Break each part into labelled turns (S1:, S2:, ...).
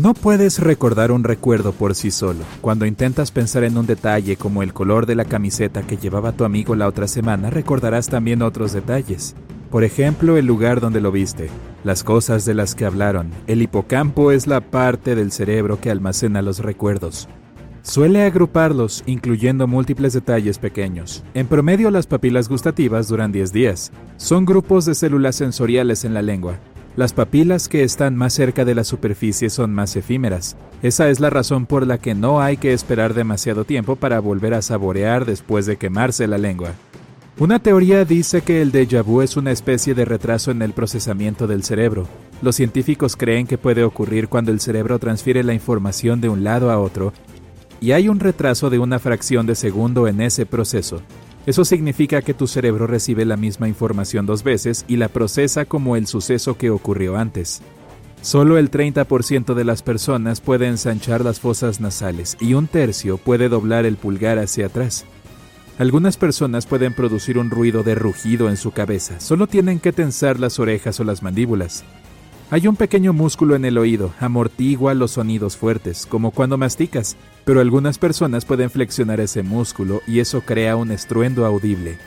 S1: No puedes recordar un recuerdo por sí solo. Cuando intentas pensar en un detalle como el color de la camiseta que llevaba tu amigo la otra semana, recordarás también otros detalles. Por ejemplo, el lugar donde lo viste, las cosas de las que hablaron. El hipocampo es la parte del cerebro que almacena los recuerdos. Suele agruparlos, incluyendo múltiples detalles pequeños. En promedio, las papilas gustativas duran 10 días. Son grupos de células sensoriales en la lengua. Las papilas que están más cerca de la superficie son más efímeras. Esa es la razón por la que no hay que esperar demasiado tiempo para volver a saborear después de quemarse la lengua. Una teoría dice que el déjà vu es una especie de retraso en el procesamiento del cerebro. Los científicos creen que puede ocurrir cuando el cerebro transfiere la información de un lado a otro y hay un retraso de una fracción de segundo en ese proceso. Eso significa que tu cerebro recibe la misma información dos veces y la procesa como el suceso que ocurrió antes. Solo el 30% de las personas puede ensanchar las fosas nasales y un tercio puede doblar el pulgar hacia atrás. Algunas personas pueden producir un ruido de rugido en su cabeza, solo tienen que tensar las orejas o las mandíbulas. Hay un pequeño músculo en el oído, amortigua los sonidos fuertes, como cuando masticas, pero algunas personas pueden flexionar ese músculo y eso crea un estruendo audible.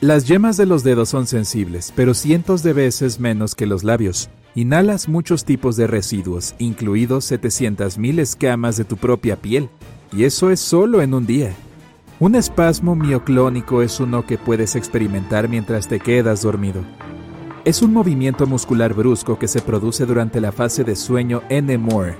S1: Las yemas de los dedos son sensibles, pero cientos de veces menos que los labios. Inhalas muchos tipos de residuos, incluidos 700.000 escamas de tu propia piel, y eso es solo en un día. Un espasmo mioclónico es uno que puedes experimentar mientras te quedas dormido. Es un movimiento muscular brusco que se produce durante la fase de sueño NMOR.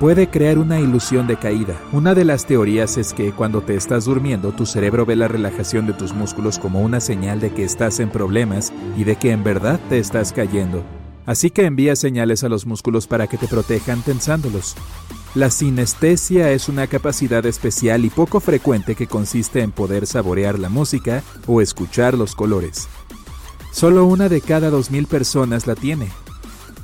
S1: Puede crear una ilusión de caída. Una de las teorías es que cuando te estás durmiendo, tu cerebro ve la relajación de tus músculos como una señal de que estás en problemas y de que en verdad te estás cayendo. Así que envía señales a los músculos para que te protejan tensándolos. La sinestesia es una capacidad especial y poco frecuente que consiste en poder saborear la música o escuchar los colores. Solo una de cada 2.000 personas la tiene.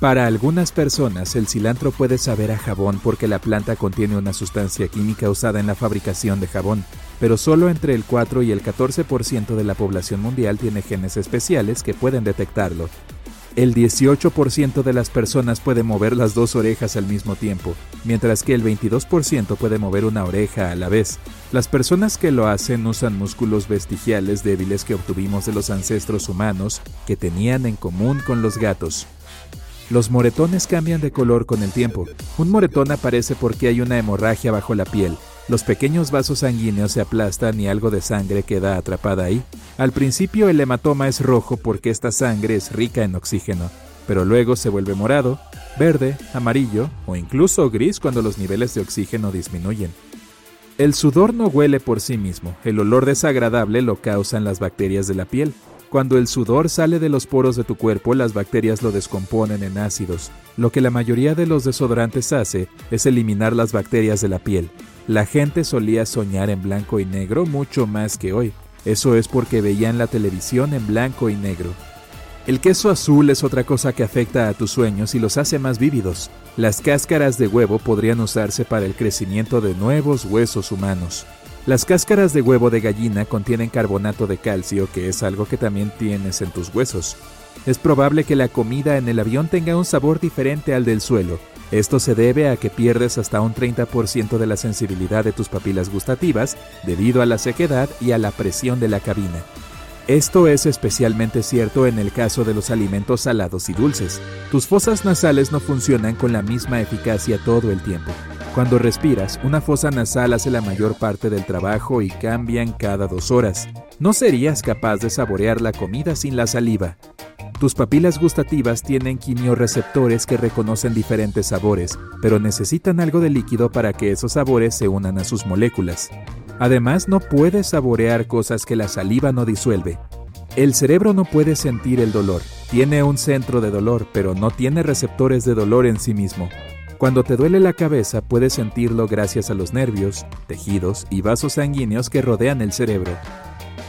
S1: Para algunas personas, el cilantro puede saber a jabón porque la planta contiene una sustancia química usada en la fabricación de jabón, pero solo entre el 4 y el 14% de la población mundial tiene genes especiales que pueden detectarlo. El 18% de las personas puede mover las dos orejas al mismo tiempo, mientras que el 22% puede mover una oreja a la vez. Las personas que lo hacen usan músculos vestigiales débiles que obtuvimos de los ancestros humanos que tenían en común con los gatos. Los moretones cambian de color con el tiempo. Un moretón aparece porque hay una hemorragia bajo la piel, los pequeños vasos sanguíneos se aplastan y algo de sangre queda atrapada ahí. Al principio el hematoma es rojo porque esta sangre es rica en oxígeno, pero luego se vuelve morado, verde, amarillo o incluso gris cuando los niveles de oxígeno disminuyen. El sudor no huele por sí mismo, el olor desagradable lo causan las bacterias de la piel. Cuando el sudor sale de los poros de tu cuerpo, las bacterias lo descomponen en ácidos. Lo que la mayoría de los desodorantes hace es eliminar las bacterias de la piel. La gente solía soñar en blanco y negro mucho más que hoy. Eso es porque veían la televisión en blanco y negro. El queso azul es otra cosa que afecta a tus sueños y los hace más vívidos. Las cáscaras de huevo podrían usarse para el crecimiento de nuevos huesos humanos. Las cáscaras de huevo de gallina contienen carbonato de calcio, que es algo que también tienes en tus huesos. Es probable que la comida en el avión tenga un sabor diferente al del suelo, esto se debe a que pierdes hasta un 30% de la sensibilidad de tus papilas gustativas debido a la sequedad y a la presión de la cabina. Esto es especialmente cierto en el caso de los alimentos salados y dulces. Tus fosas nasales no funcionan con la misma eficacia todo el tiempo. Cuando respiras, una fosa nasal hace la mayor parte del trabajo y cambian cada dos horas. No serías capaz de saborear la comida sin la saliva. Tus papilas gustativas tienen quimioreceptores que reconocen diferentes sabores, pero necesitan algo de líquido para que esos sabores se unan a sus moléculas. Además, no puedes saborear cosas que la saliva no disuelve. El cerebro no puede sentir el dolor. Tiene un centro de dolor, pero no tiene receptores de dolor en sí mismo. Cuando te duele la cabeza, puedes sentirlo gracias a los nervios, tejidos y vasos sanguíneos que rodean el cerebro.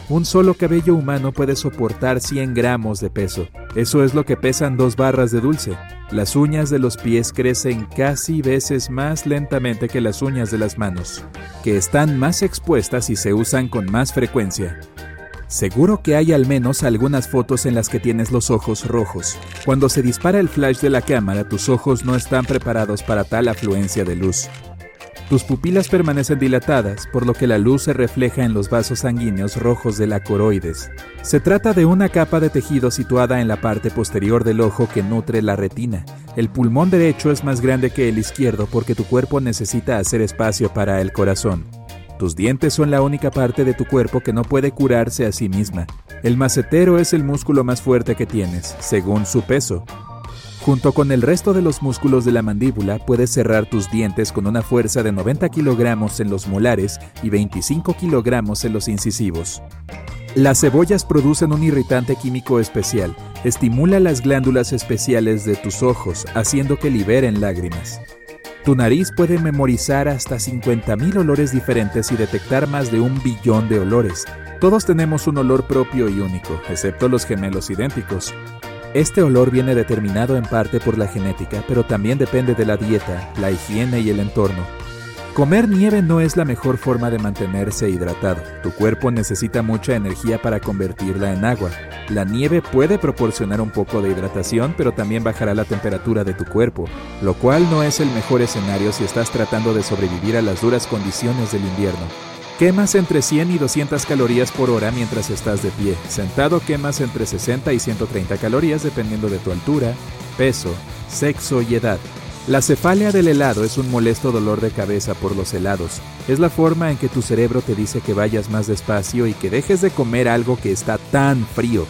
S1: Un solo cabello humano puede soportar 100 gramos de peso. Eso es lo que pesan dos barras de dulce. Las uñas de los pies crecen casi veces más lentamente que las uñas de las manos, que están más expuestas y se usan con más frecuencia. Seguro que hay al menos algunas fotos en las que tienes los ojos rojos. Cuando se dispara el flash de la cámara, tus ojos no están preparados para tal afluencia de luz. Tus pupilas permanecen dilatadas, por lo que la luz se refleja en los vasos sanguíneos rojos de la coroides. Se trata de una capa de tejido situada en la parte posterior del ojo que nutre la retina. El pulmón derecho es más grande que el izquierdo porque tu cuerpo necesita hacer espacio para el corazón. Tus dientes son la única parte de tu cuerpo que no puede curarse a sí misma. El macetero es el músculo más fuerte que tienes, según su peso. Junto con el resto de los músculos de la mandíbula, puedes cerrar tus dientes con una fuerza de 90 kilogramos en los molares y 25 kilogramos en los incisivos. Las cebollas producen un irritante químico especial. Estimula las glándulas especiales de tus ojos, haciendo que liberen lágrimas. Tu nariz puede memorizar hasta 50.000 olores diferentes y detectar más de un billón de olores. Todos tenemos un olor propio y único, excepto los gemelos idénticos. Este olor viene determinado en parte por la genética, pero también depende de la dieta, la higiene y el entorno. Comer nieve no es la mejor forma de mantenerse hidratado. Tu cuerpo necesita mucha energía para convertirla en agua. La nieve puede proporcionar un poco de hidratación, pero también bajará la temperatura de tu cuerpo, lo cual no es el mejor escenario si estás tratando de sobrevivir a las duras condiciones del invierno. Quemas entre 100 y 200 calorías por hora mientras estás de pie. Sentado quemas entre 60 y 130 calorías dependiendo de tu altura, peso, sexo y edad. La cefalia del helado es un molesto dolor de cabeza por los helados. Es la forma en que tu cerebro te dice que vayas más despacio y que dejes de comer algo que está tan frío.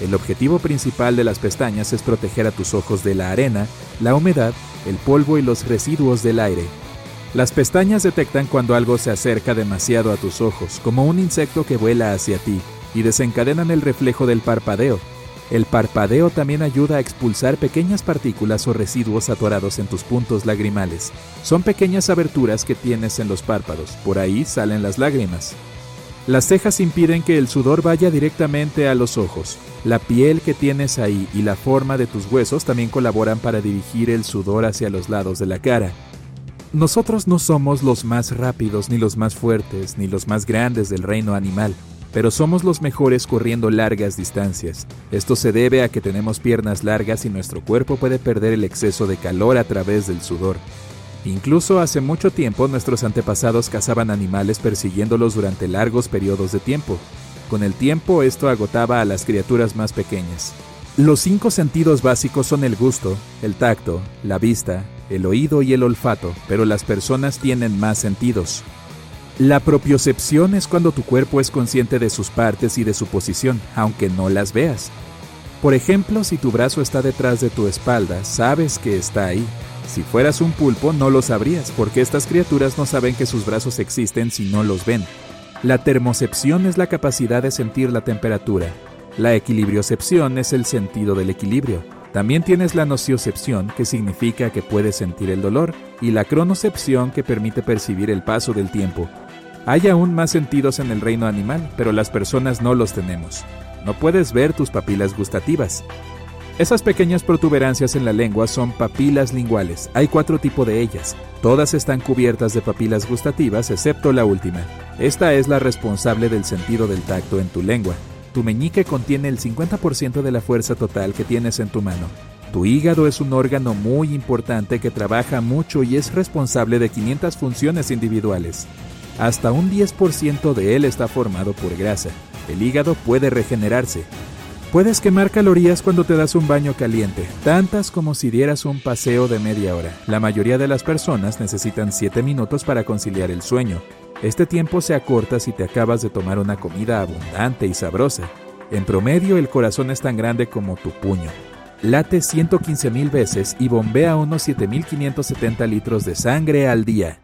S1: El objetivo principal de las pestañas es proteger a tus ojos de la arena, la humedad, el polvo y los residuos del aire. Las pestañas detectan cuando algo se acerca demasiado a tus ojos, como un insecto que vuela hacia ti, y desencadenan el reflejo del parpadeo, el parpadeo también ayuda a expulsar pequeñas partículas o residuos atorados en tus puntos lagrimales. Son pequeñas aberturas que tienes en los párpados, por ahí salen las lágrimas. Las cejas impiden que el sudor vaya directamente a los ojos. La piel que tienes ahí y la forma de tus huesos también colaboran para dirigir el sudor hacia los lados de la cara. Nosotros no somos los más rápidos, ni los más fuertes, ni los más grandes del reino animal pero somos los mejores corriendo largas distancias. Esto se debe a que tenemos piernas largas y nuestro cuerpo puede perder el exceso de calor a través del sudor. Incluso hace mucho tiempo nuestros antepasados cazaban animales persiguiéndolos durante largos periodos de tiempo. Con el tiempo esto agotaba a las criaturas más pequeñas. Los cinco sentidos básicos son el gusto, el tacto, la vista, el oído y el olfato, pero las personas tienen más sentidos. La propiocepción es cuando tu cuerpo es consciente de sus partes y de su posición, aunque no las veas. Por ejemplo, si tu brazo está detrás de tu espalda, sabes que está ahí. Si fueras un pulpo, no lo sabrías, porque estas criaturas no saben que sus brazos existen si no los ven. La termocepción es la capacidad de sentir la temperatura. La equilibriocepción es el sentido del equilibrio. También tienes la nociocepción, que significa que puedes sentir el dolor, y la cronocepción, que permite percibir el paso del tiempo. Hay aún más sentidos en el reino animal, pero las personas no los tenemos. No puedes ver tus papilas gustativas. Esas pequeñas protuberancias en la lengua son papilas linguales. Hay cuatro tipos de ellas. Todas están cubiertas de papilas gustativas excepto la última. Esta es la responsable del sentido del tacto en tu lengua. Tu meñique contiene el 50% de la fuerza total que tienes en tu mano. Tu hígado es un órgano muy importante que trabaja mucho y es responsable de 500 funciones individuales. Hasta un 10% de él está formado por grasa. El hígado puede regenerarse. Puedes quemar calorías cuando te das un baño caliente, tantas como si dieras un paseo de media hora. La mayoría de las personas necesitan 7 minutos para conciliar el sueño. Este tiempo se acorta si te acabas de tomar una comida abundante y sabrosa. En promedio el corazón es tan grande como tu puño. Late 115 mil veces y bombea unos 7.570 litros de sangre al día.